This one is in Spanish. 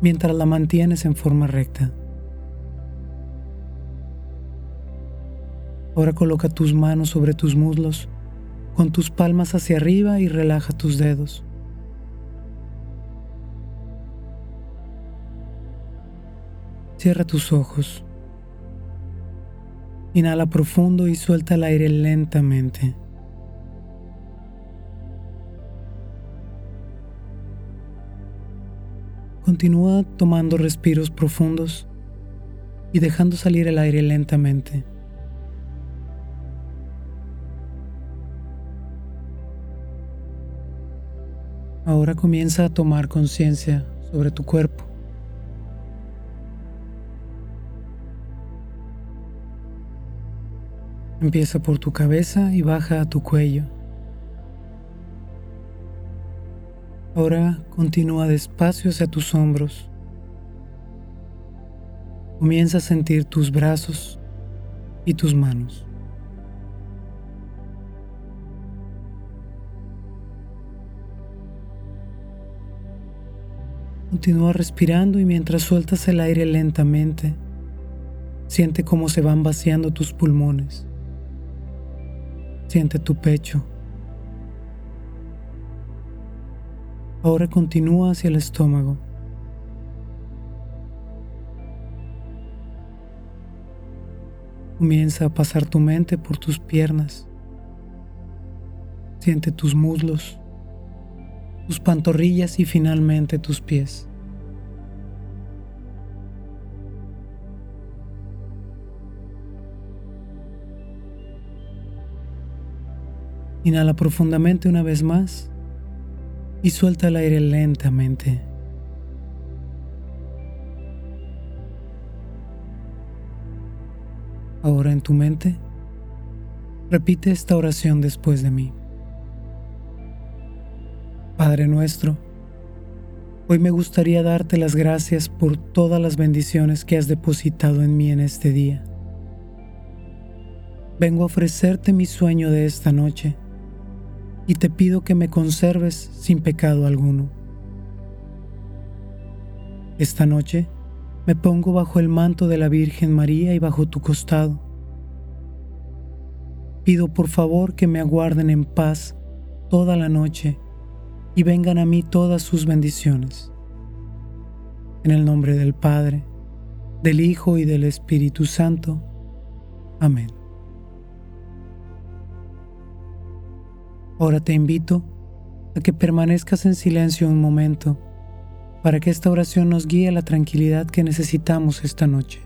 mientras la mantienes en forma recta. Ahora coloca tus manos sobre tus muslos, con tus palmas hacia arriba y relaja tus dedos. Cierra tus ojos. Inhala profundo y suelta el aire lentamente. Continúa tomando respiros profundos y dejando salir el aire lentamente. Ahora comienza a tomar conciencia sobre tu cuerpo. Empieza por tu cabeza y baja a tu cuello. Ahora continúa despacio hacia tus hombros. Comienza a sentir tus brazos y tus manos. Continúa respirando y mientras sueltas el aire lentamente, siente cómo se van vaciando tus pulmones. Siente tu pecho Ahora continúa hacia el estómago. Comienza a pasar tu mente por tus piernas. Siente tus muslos, tus pantorrillas y finalmente tus pies. Inhala profundamente una vez más y suelta el aire lentamente. Ahora en tu mente, repite esta oración después de mí. Padre nuestro, hoy me gustaría darte las gracias por todas las bendiciones que has depositado en mí en este día. Vengo a ofrecerte mi sueño de esta noche y te pido que me conserves sin pecado alguno. Esta noche me pongo bajo el manto de la Virgen María y bajo tu costado. Pido por favor que me aguarden en paz toda la noche y vengan a mí todas sus bendiciones. En el nombre del Padre, del Hijo y del Espíritu Santo. Amén. Ahora te invito a que permanezcas en silencio un momento para que esta oración nos guíe a la tranquilidad que necesitamos esta noche.